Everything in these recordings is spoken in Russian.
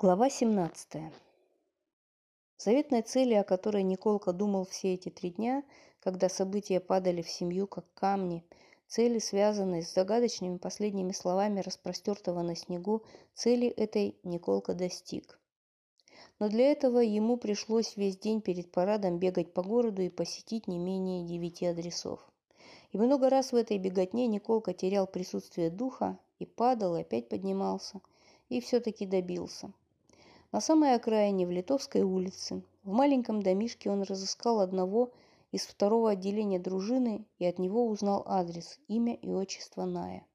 Глава 17. Заветной цели, о которой Николка думал все эти три дня, когда события падали в семью, как камни, цели, связанные с загадочными последними словами распростертого на снегу, цели этой Николка достиг. Но для этого ему пришлось весь день перед парадом бегать по городу и посетить не менее девяти адресов. И много раз в этой беготне Николка терял присутствие духа и падал, и опять поднимался, и все-таки добился – на самой окраине, в Литовской улице, в маленьком домишке он разыскал одного из второго отделения дружины и от него узнал адрес, имя и отчество Ная.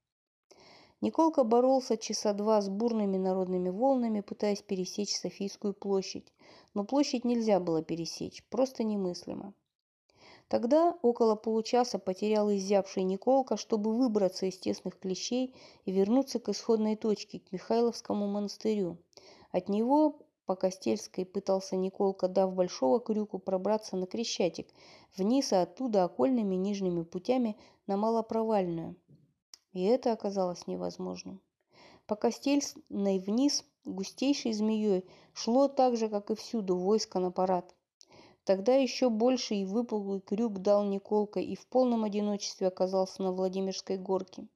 Николка боролся часа два с бурными народными волнами, пытаясь пересечь Софийскую площадь, но площадь нельзя было пересечь, просто немыслимо. Тогда около получаса потерял изябший Николка, чтобы выбраться из тесных клещей и вернуться к исходной точке, к Михайловскому монастырю, от него по Костельской пытался Николка, дав большого крюку, пробраться на Крещатик, вниз, а оттуда окольными нижними путями на Малопровальную. И это оказалось невозможным. По Костельной вниз густейшей змеей шло так же, как и всюду, войско на парад. Тогда еще больше и выпуклый крюк дал Николка и в полном одиночестве оказался на Владимирской горке.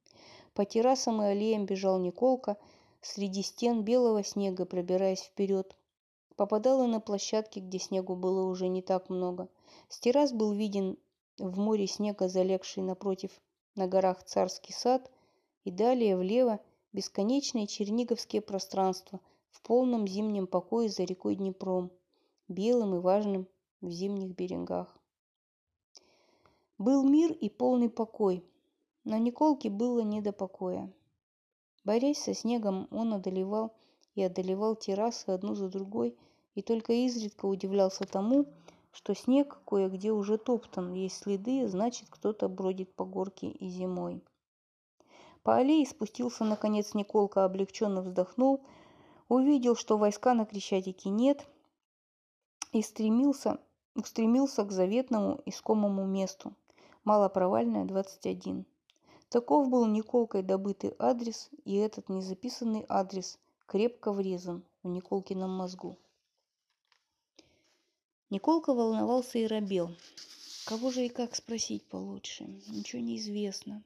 По террасам и аллеям бежал Николка – среди стен белого снега, пробираясь вперед. Попадала на площадки, где снегу было уже не так много. С террас был виден в море снега залегший напротив на горах царский сад и далее влево бесконечные черниговские пространства в полном зимнем покое за рекой Днепром, белым и важным в зимних берегах. Был мир и полный покой, но Николке было не до покоя. Борясь со снегом, он одолевал и одолевал террасы одну за другой, и только изредка удивлялся тому, что снег кое-где уже топтан, есть следы, значит, кто-то бродит по горке и зимой. По аллее спустился, наконец, Николка, облегченно вздохнул, увидел, что войска на Крещатике нет, и стремился, устремился к заветному искомому месту. Малопровальная, 21. Таков был Николкой добытый адрес, и этот незаписанный адрес крепко врезан в Николкином мозгу. Николка волновался и робел. Кого же и как спросить получше? Ничего не известно.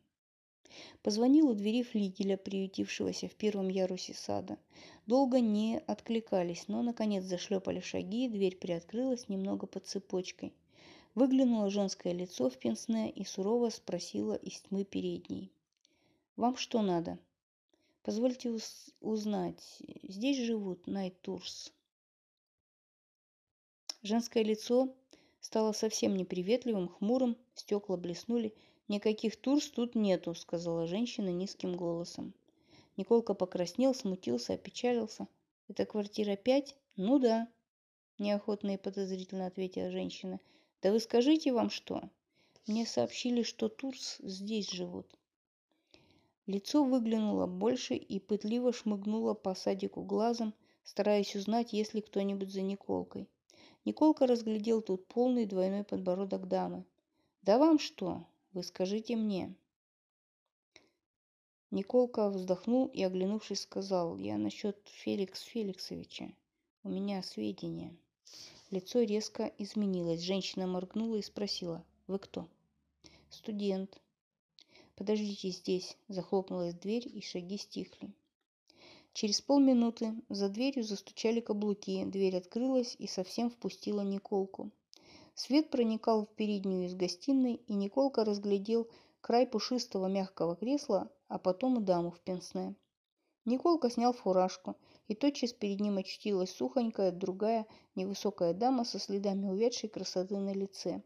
Позвонил у двери флигеля, приютившегося в первом ярусе сада. Долго не откликались, но, наконец, зашлепали шаги, дверь приоткрылась немного под цепочкой. Выглянуло женское лицо в пенсне и сурово спросила из тьмы передней. «Вам что надо?» «Позвольте узнать, здесь живут Найтурс?» Женское лицо стало совсем неприветливым, хмурым, стекла блеснули. «Никаких Турс тут нету», — сказала женщина низким голосом. Николка покраснел, смутился, опечалился. «Это квартира пять?» «Ну да», — неохотно и подозрительно ответила женщина. Да вы скажите вам что? Мне сообщили, что Турс здесь живут. Лицо выглянуло больше и пытливо шмыгнуло по садику глазом, стараясь узнать, есть ли кто-нибудь за Николкой. Николка разглядел тут полный двойной подбородок дамы. «Да вам что? Вы скажите мне». Николка вздохнул и, оглянувшись, сказал, «Я насчет Феликс Феликсовича. У меня сведения». Лицо резко изменилось. Женщина моргнула и спросила. «Вы кто?» «Студент». «Подождите здесь». Захлопнулась дверь, и шаги стихли. Через полминуты за дверью застучали каблуки, дверь открылась и совсем впустила Николку. Свет проникал в переднюю из гостиной, и Николка разглядел край пушистого мягкого кресла, а потом и даму в пенсне. Николка снял фуражку – и тотчас перед ним очутилась сухонькая другая невысокая дама со следами увядшей красоты на лице.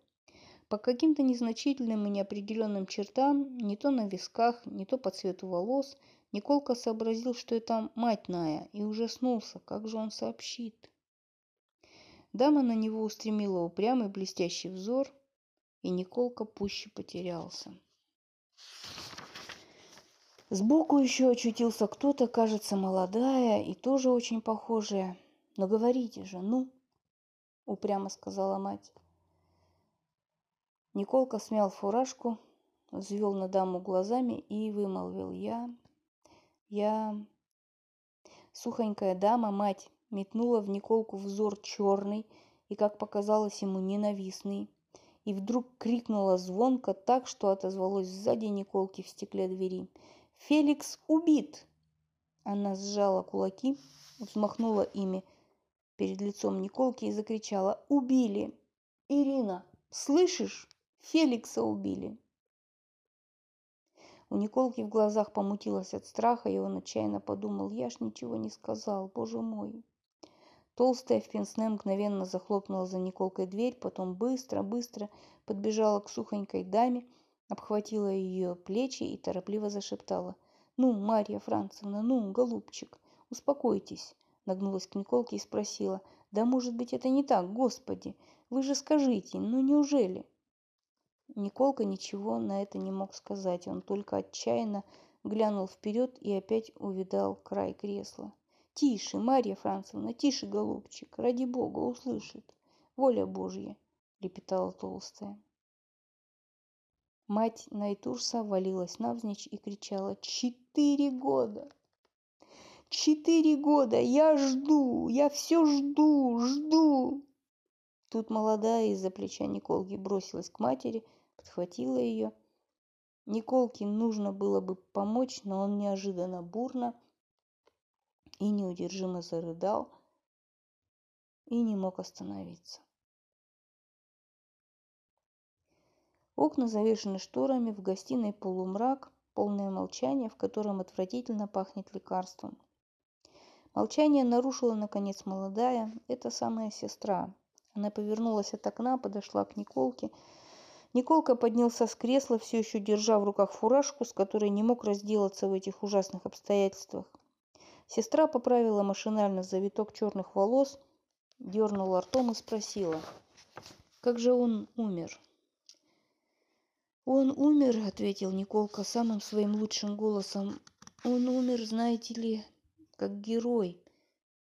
По каким-то незначительным и неопределенным чертам, не то на висках, не то по цвету волос, Николка сообразил, что это мать Ная, и ужаснулся, как же он сообщит. Дама на него устремила упрямый блестящий взор, и Николка пуще потерялся. Сбоку еще очутился кто-то, кажется, молодая и тоже очень похожая. Но говорите же, ну, упрямо сказала мать. Николка смял фуражку, взвел на даму глазами и вымолвил. Я, я... Сухонькая дама, мать, метнула в Николку взор черный и, как показалось ему, ненавистный, и вдруг крикнула звонко так, что отозвалось сзади Николки в стекле двери. «Феликс убит!» Она сжала кулаки, взмахнула ими перед лицом Николки и закричала «Убили! Ирина, слышишь? Феликса убили!» У Николки в глазах помутилось от страха, и он отчаянно подумал, я ж ничего не сказал, боже мой. Толстая в пенсне мгновенно захлопнула за Николкой дверь, потом быстро-быстро подбежала к сухонькой даме, обхватила ее плечи и торопливо зашептала. «Ну, Марья Францевна, ну, голубчик, успокойтесь!» Нагнулась к Николке и спросила. «Да может быть это не так, Господи! Вы же скажите, ну неужели?» Николка ничего на это не мог сказать, он только отчаянно глянул вперед и опять увидал край кресла. «Тише, Марья Францевна, тише, голубчик, ради бога, услышит. Воля Божья!» — лепетала толстая. Мать Найтурса валилась навзничь и кричала «Четыре года! Четыре года! Я жду! Я все жду! Жду!» Тут молодая из-за плеча Николки бросилась к матери, подхватила ее. Николке нужно было бы помочь, но он неожиданно бурно и неудержимо зарыдал и не мог остановиться. Окна завешены шторами, в гостиной полумрак, полное молчание, в котором отвратительно пахнет лекарством. Молчание нарушила, наконец, молодая, это самая сестра. Она повернулась от окна, подошла к Николке. Николка поднялся с кресла, все еще держа в руках фуражку, с которой не мог разделаться в этих ужасных обстоятельствах. Сестра поправила машинально завиток черных волос, дернула ртом и спросила, как же он умер? «Он умер», — ответил Николка самым своим лучшим голосом. «Он умер, знаете ли, как герой,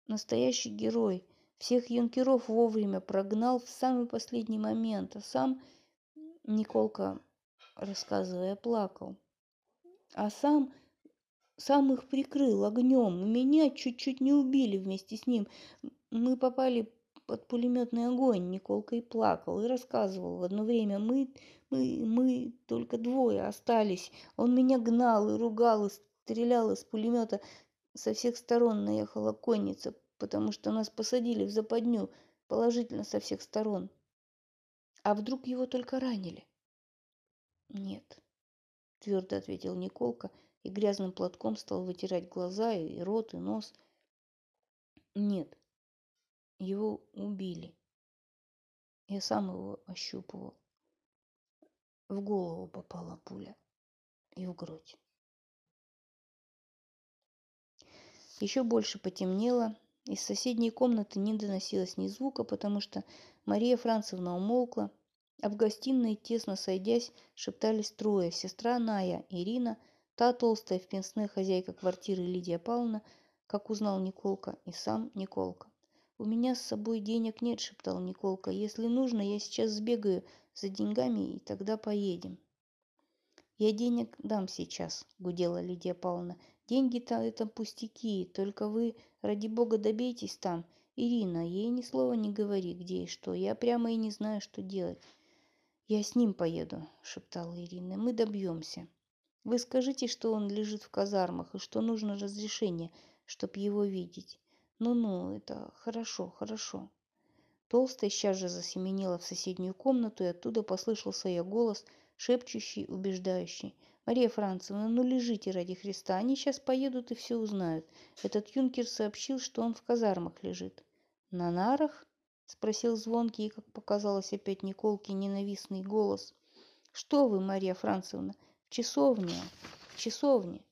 настоящий герой. Всех юнкеров вовремя прогнал в самый последний момент, а сам Николка, рассказывая, плакал. А сам, сам их прикрыл огнем. Меня чуть-чуть не убили вместе с ним. Мы попали под пулеметный огонь. Николка и плакал, и рассказывал. В одно время мы, мы, мы только двое остались. Он меня гнал и ругал, и стрелял из пулемета со всех сторон наехала конница, потому что нас посадили в западню, положительно со всех сторон. А вдруг его только ранили? Нет, твердо ответил Николка и грязным платком стал вытирать глаза и рот, и нос. Нет, его убили. Я сам его ощупывал. В голову попала пуля и в грудь. Еще больше потемнело. Из соседней комнаты не доносилось ни звука, потому что Мария Францевна умолкла, а в гостиной, тесно сойдясь, шептались трое. Сестра Ная, Ирина, та толстая в пенсне хозяйка квартиры Лидия Павловна, как узнал Николка, и сам Николка. «У меня с собой денег нет», — шептал Николка. «Если нужно, я сейчас сбегаю за деньгами, и тогда поедем». «Я денег дам сейчас», — гудела Лидия Павловна. Деньги-то это пустяки, только вы, ради бога, добейтесь там. Ирина, ей ни слова не говори, где и что. Я прямо и не знаю, что делать. Я с ним поеду, шептала Ирина. Мы добьемся. Вы скажите, что он лежит в казармах и что нужно разрешение, чтоб его видеть. Ну-ну, это хорошо, хорошо. Толстая сейчас же засеменила в соседнюю комнату, и оттуда послышался ее голос, шепчущий, убеждающий. Мария Францевна, ну лежите ради Христа, они сейчас поедут и все узнают. Этот юнкер сообщил, что он в казармах лежит. На нарах? Спросил звонкий и, как показалось опять Николке, ненавистный голос. Что вы, Мария Францевна, в часовне, в часовне.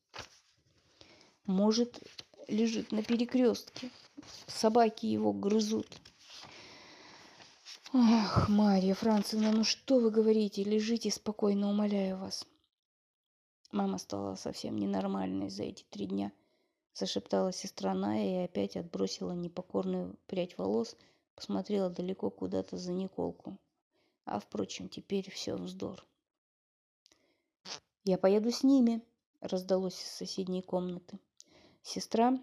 Может, лежит на перекрестке. Собаки его грызут. Ах, Мария Францевна, ну что вы говорите? Лежите спокойно, умоляю вас. Мама стала совсем ненормальной за эти три дня, зашептала сестра Ная и опять отбросила непокорную прядь волос, посмотрела далеко куда-то за Николку. А, впрочем, теперь все вздор. «Я поеду с ними», — раздалось из соседней комнаты. Сестра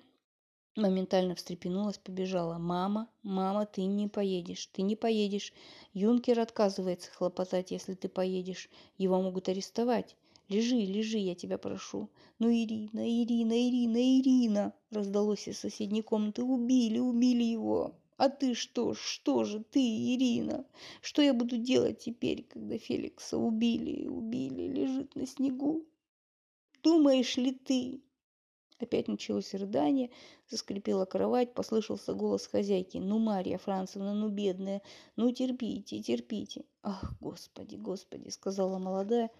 Моментально встрепенулась, побежала. «Мама, мама, ты не поедешь, ты не поедешь. Юнкер отказывается хлопотать, если ты поедешь. Его могут арестовать. Лежи, лежи, я тебя прошу. Ну, Ирина, Ирина, Ирина, Ирина!» Раздалось из соседней комнаты. «Убили, убили его!» А ты что? Что же ты, Ирина? Что я буду делать теперь, когда Феликса убили, убили, лежит на снегу? Думаешь ли ты, Опять началось рыдание, заскрипела кровать, послышался голос хозяйки. «Ну, Марья Францевна, ну, бедная, ну, терпите, терпите». «Ах, господи, господи», — сказала молодая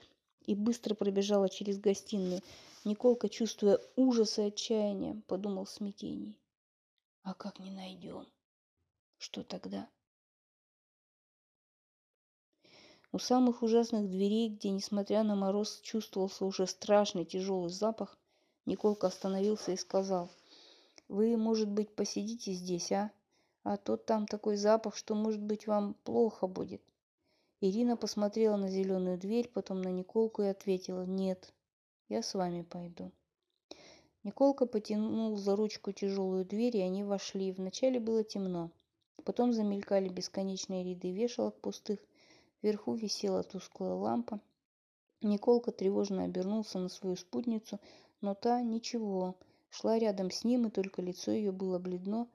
и быстро пробежала через гостиную. Николка, чувствуя ужас и отчаяние, подумал в смятении. «А как не найдем? Что тогда?» У самых ужасных дверей, где, несмотря на мороз, чувствовался уже страшный тяжелый запах, Николка остановился и сказал, «Вы, может быть, посидите здесь, а? А то там такой запах, что, может быть, вам плохо будет». Ирина посмотрела на зеленую дверь, потом на Николку и ответила, «Нет, я с вами пойду». Николка потянул за ручку тяжелую дверь, и они вошли. Вначале было темно. Потом замелькали бесконечные ряды вешалок пустых. Вверху висела тусклая лампа. Николка тревожно обернулся на свою спутницу, но та ничего, шла рядом с ним, и только лицо ее было бледно,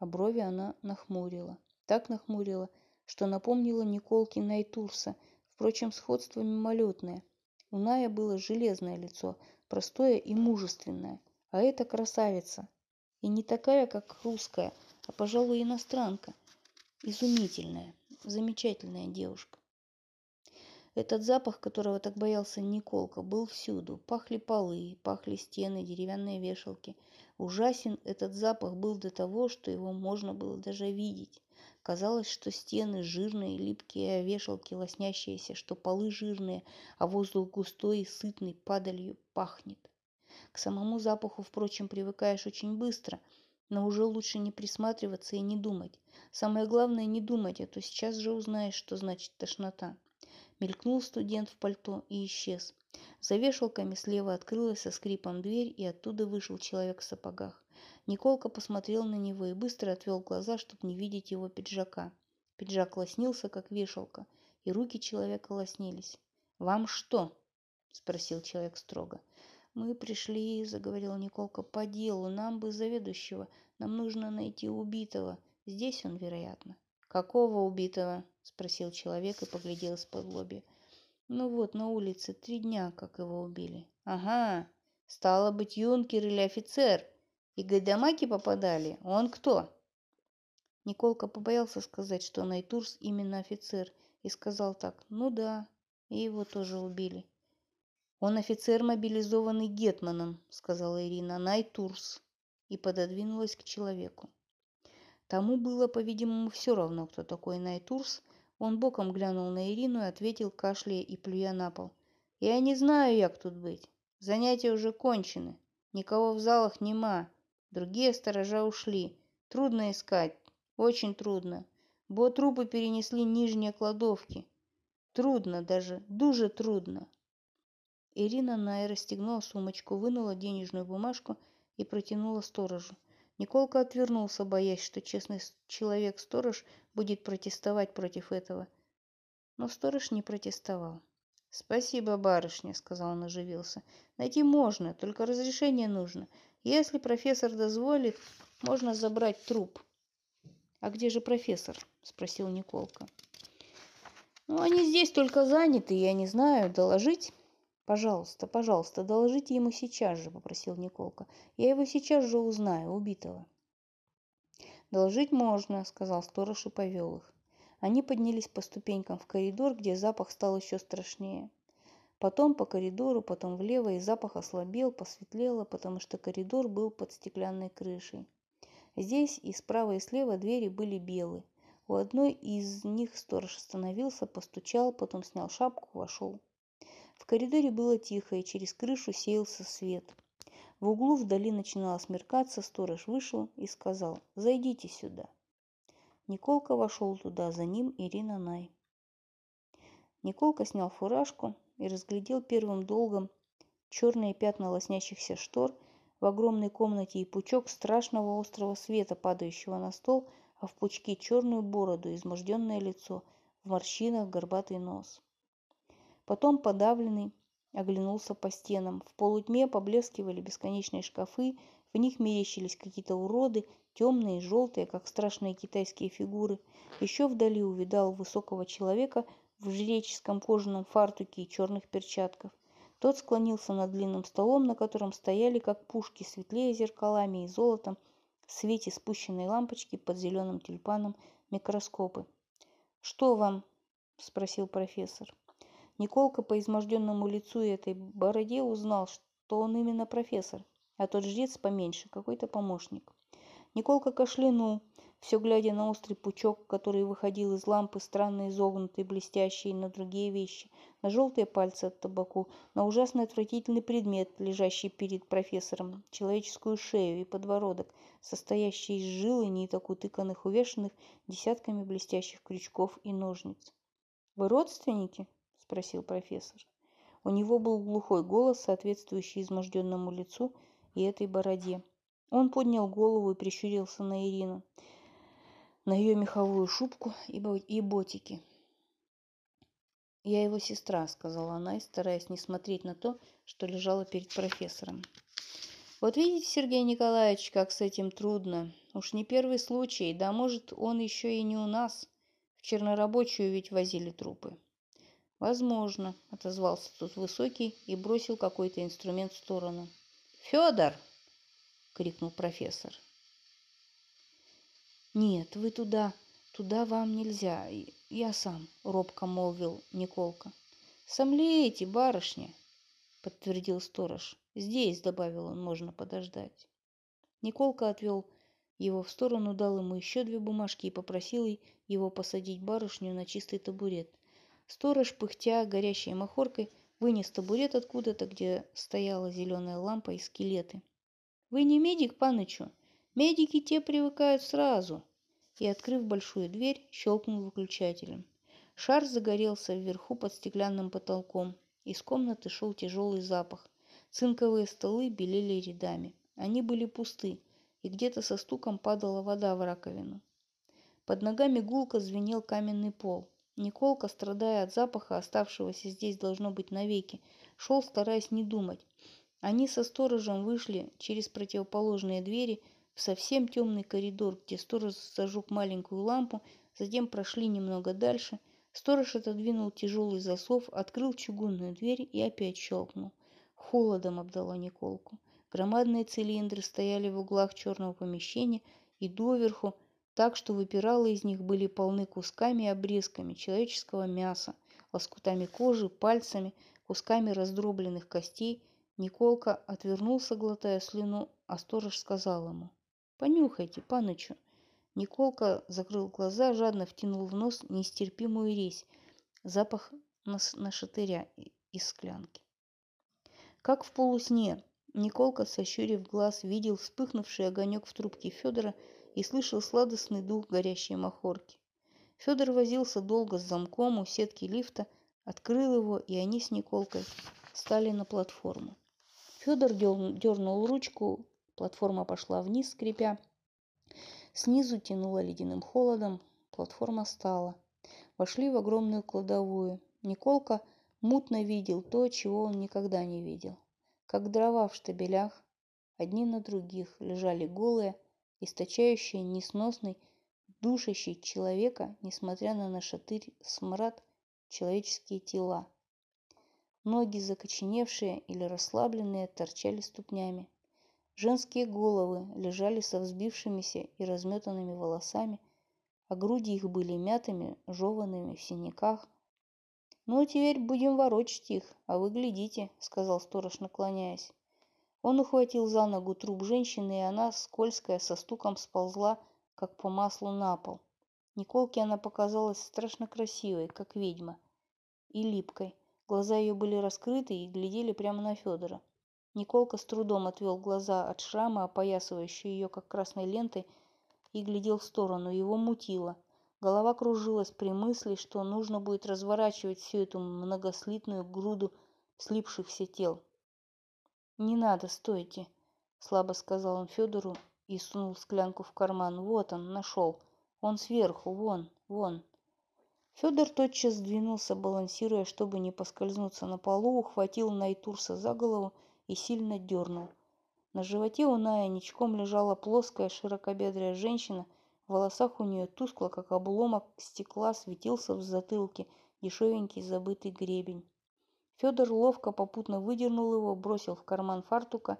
а брови она нахмурила. Так нахмурила, что напомнила Николки Найтурса, впрочем, сходство мимолетное. У Ная было железное лицо, простое и мужественное, а эта красавица. И не такая, как русская, а, пожалуй, иностранка. Изумительная, замечательная девушка. Этот запах, которого так боялся Николка, был всюду. Пахли полы, пахли стены, деревянные вешалки. Ужасен этот запах был до того, что его можно было даже видеть. Казалось, что стены жирные, липкие, а вешалки лоснящиеся, что полы жирные, а воздух густой и сытный падалью пахнет. К самому запаху, впрочем, привыкаешь очень быстро, но уже лучше не присматриваться и не думать. Самое главное не думать, а то сейчас же узнаешь, что значит тошнота. Мелькнул студент в пальто и исчез. За вешалками слева открылась со скрипом дверь, и оттуда вышел человек в сапогах. Николка посмотрел на него и быстро отвел глаза, чтобы не видеть его пиджака. Пиджак лоснился, как вешалка, и руки человека лоснились. «Вам что?» – спросил человек строго. «Мы пришли», – заговорил Николка, – «по делу. Нам бы заведующего. Нам нужно найти убитого. Здесь он, вероятно». «Какого убитого?» – спросил человек и поглядел из-под лоби. «Ну вот, на улице три дня, как его убили». «Ага, стало быть, юнкер или офицер. И гайдамаки попадали. Он кто?» Николка побоялся сказать, что Найтурс именно офицер, и сказал так, «Ну да, и его тоже убили». «Он офицер, мобилизованный Гетманом», — сказала Ирина, «Найтурс», и пододвинулась к человеку. Тому было, по-видимому, все равно, кто такой Найтурс. Он боком глянул на Ирину и ответил, кашляя и плюя на пол. «Я не знаю, як тут быть. Занятия уже кончены. Никого в залах нема. Другие сторожа ушли. Трудно искать. Очень трудно. Бо трупы перенесли нижние кладовки. Трудно даже, дуже трудно. Ирина Най расстегнула сумочку, вынула денежную бумажку и протянула сторожу. Николка отвернулся, боясь, что честный человек-сторож будет протестовать против этого. Но сторож не протестовал. «Спасибо, барышня», — сказал он, оживился. «Найти можно, только разрешение нужно. Если профессор дозволит, можно забрать труп». «А где же профессор?» — спросил Николка. «Ну, они здесь только заняты, я не знаю, доложить?» «Пожалуйста, пожалуйста, доложите ему сейчас же», – попросил Николка. «Я его сейчас же узнаю, убитого». «Доложить можно», – сказал сторож и повел их. Они поднялись по ступенькам в коридор, где запах стал еще страшнее. Потом по коридору, потом влево, и запах ослабел, посветлело, потому что коридор был под стеклянной крышей. Здесь и справа, и слева двери были белые. У одной из них сторож остановился, постучал, потом снял шапку, вошел. В коридоре было тихо, и через крышу сеялся свет. В углу вдали начинало смеркаться, сторож вышел и сказал «Зайдите сюда». Николка вошел туда, за ним Ирина Най. Николка снял фуражку и разглядел первым долгом черные пятна лоснящихся штор, в огромной комнате и пучок страшного острого света, падающего на стол, а в пучке черную бороду, изможденное лицо, в морщинах горбатый нос. Потом подавленный оглянулся по стенам. В полутьме поблескивали бесконечные шкафы, в них мерещились какие-то уроды, темные, желтые, как страшные китайские фигуры. Еще вдали увидал высокого человека в жреческом кожаном фартуке и черных перчатках. Тот склонился над длинным столом, на котором стояли, как пушки, светлее зеркалами и золотом, в свете спущенной лампочки под зеленым тюльпаном микроскопы. «Что вам?» – спросил профессор. Николка по изможденному лицу и этой бороде узнал, что он именно профессор, а тот жрец поменьше, какой-то помощник. Николка кашлянул, все глядя на острый пучок, который выходил из лампы, странно изогнутый, блестящий, на другие вещи, на желтые пальцы от табаку, на ужасно отвратительный предмет, лежащий перед профессором, человеческую шею и подбородок, состоящий из жил и ниток, утыканных, увешанных десятками блестящих крючков и ножниц. «Вы родственники?» – спросил профессор. У него был глухой голос, соответствующий изможденному лицу и этой бороде. Он поднял голову и прищурился на Ирину на ее меховую шубку и ботики. «Я его сестра», — сказала она, стараясь не смотреть на то, что лежало перед профессором. «Вот видите, Сергей Николаевич, как с этим трудно. Уж не первый случай, да может, он еще и не у нас. В чернорабочую ведь возили трупы». «Возможно», — отозвался тот высокий и бросил какой-то инструмент в сторону. «Федор!» — крикнул профессор. «Нет, вы туда, туда вам нельзя, я сам», — робко молвил Николка. «Сомлеете, барышня», — подтвердил сторож. «Здесь», — добавил он, — «можно подождать». Николка отвел его в сторону, дал ему еще две бумажки и попросил его посадить барышню на чистый табурет. Сторож, пыхтя горящей махоркой, вынес табурет откуда-то, где стояла зеленая лампа и скелеты. «Вы не медик, панычу?» Медики те привыкают сразу. И, открыв большую дверь, щелкнул выключателем. Шар загорелся вверху под стеклянным потолком. Из комнаты шел тяжелый запах. Цинковые столы белели рядами. Они были пусты, и где-то со стуком падала вода в раковину. Под ногами гулко звенел каменный пол. Николка, страдая от запаха, оставшегося здесь должно быть навеки, шел, стараясь не думать. Они со сторожем вышли через противоположные двери – в совсем темный коридор, где сторож зажег маленькую лампу, затем прошли немного дальше. Сторож отодвинул тяжелый засов, открыл чугунную дверь и опять щелкнул. Холодом обдала Николку. Громадные цилиндры стояли в углах черного помещения и доверху, так что выпиралы из них были полны кусками и обрезками человеческого мяса, лоскутами кожи, пальцами, кусками раздробленных костей. Николка отвернулся, глотая слюну, а сторож сказал ему, Понюхайте, панычу. Николка закрыл глаза, жадно втянул в нос нестерпимую резь, запах нашатыря из склянки. Как в полусне, Николка, сощурив глаз, видел вспыхнувший огонек в трубке Федора и слышал сладостный дух горящей махорки. Федор возился долго с замком у сетки лифта, открыл его, и они с Николкой стали на платформу. Федор дернул ручку, Платформа пошла вниз, скрипя. Снизу тянуло ледяным холодом. Платформа стала. Вошли в огромную кладовую. Николка мутно видел то, чего он никогда не видел. Как дрова в штабелях, одни на других, лежали голые, источающие несносный, душащий человека, несмотря на нашатырь, смрад, человеческие тела. Ноги, закоченевшие или расслабленные, торчали ступнями. Женские головы лежали со взбившимися и разметанными волосами, а груди их были мятыми, жеванными в синяках. «Ну, теперь будем ворочать их, а вы глядите», — сказал сторож, наклоняясь. Он ухватил за ногу труп женщины, и она, скользкая, со стуком сползла, как по маслу на пол. Николке она показалась страшно красивой, как ведьма, и липкой. Глаза ее были раскрыты и глядели прямо на Федора. Николка с трудом отвел глаза от шрама, опоясывающего ее как красной лентой, и глядел в сторону. Его мутило. Голова кружилась при мысли, что нужно будет разворачивать всю эту многослитную груду слипшихся тел. «Не надо, стойте!» слабо сказал он Федору и сунул склянку в карман. Вот он, нашел. Он сверху, вон, вон. Федор тотчас сдвинулся, балансируя, чтобы не поскользнуться на полу, ухватил Найтурса за голову и сильно дернул. На животе у Ная ничком лежала плоская широкобедрая женщина, в волосах у нее тускло, как обломок стекла, светился в затылке дешевенький забытый гребень. Федор ловко попутно выдернул его, бросил в карман фартука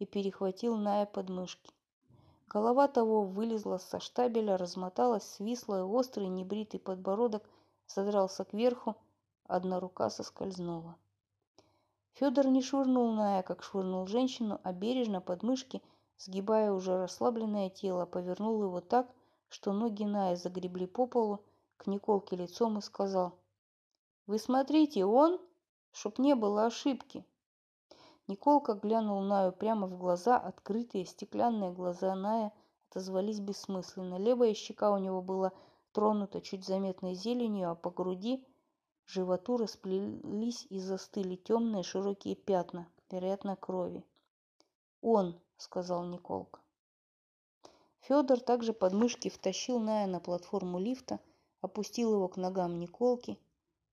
и перехватил Ная подмышки. Голова того вылезла со штабеля, размоталась, свисла, и острый небритый подбородок задрался кверху, одна рука соскользнула. Федор не швырнул Ная, как швырнул женщину, а бережно под мышки, сгибая уже расслабленное тело, повернул его так, что ноги Ная загребли по полу к Николке лицом и сказал, «Вы смотрите, он...» чтоб не было ошибки. Николка глянул Наю прямо в глаза, открытые стеклянные глаза Ная отозвались бессмысленно. Левая щека у него была тронута чуть заметной зеленью, а по груди, животу расплелись и застыли темные широкие пятна, вероятно, крови. «Он», — сказал Николка. Федор также под мышки втащил Ная на платформу лифта, опустил его к ногам Николки,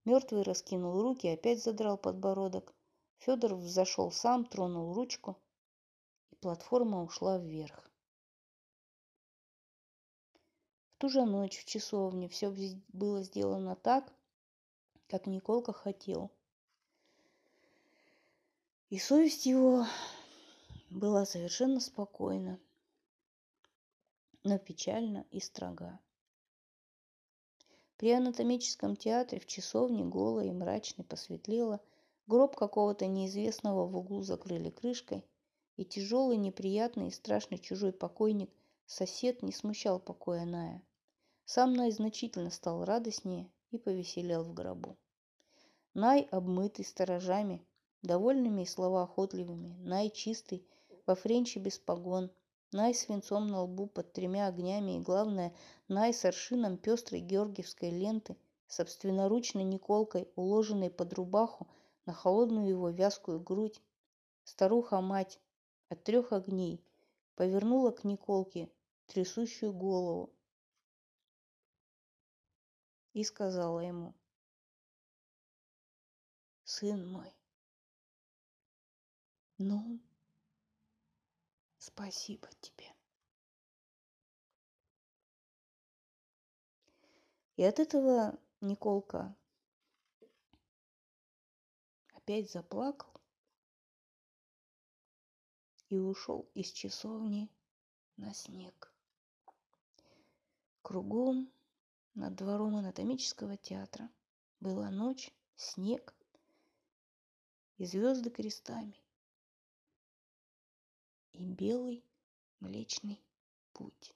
Мертвый раскинул руки, опять задрал подбородок. Федор взошел сам, тронул ручку, и платформа ушла вверх. В ту же ночь в часовне все было сделано так, как Николка хотел. И совесть его была совершенно спокойна, но печальна и строга. При анатомическом театре в часовне голой и мрачной посветлело, гроб какого-то неизвестного в углу закрыли крышкой, и тяжелый, неприятный и страшный чужой покойник сосед не смущал покоя Ная. Сам Най значительно стал радостнее и повеселел в гробу. Най, обмытый сторожами, довольными и словоохотливыми, Най чистый, во френче без погон, Най свинцом на лбу под тремя огнями и, главное, Най с аршином пестрой георгиевской ленты, собственноручной Николкой, уложенной под рубаху на холодную его вязкую грудь. Старуха-мать от трех огней повернула к Николке трясущую голову и сказала ему, «Сын мой, ну, Спасибо тебе. И от этого Николка опять заплакал и ушел из часовни на снег. Кругом над двором анатомического театра была ночь, снег и звезды крестами и белый Млечный Путь.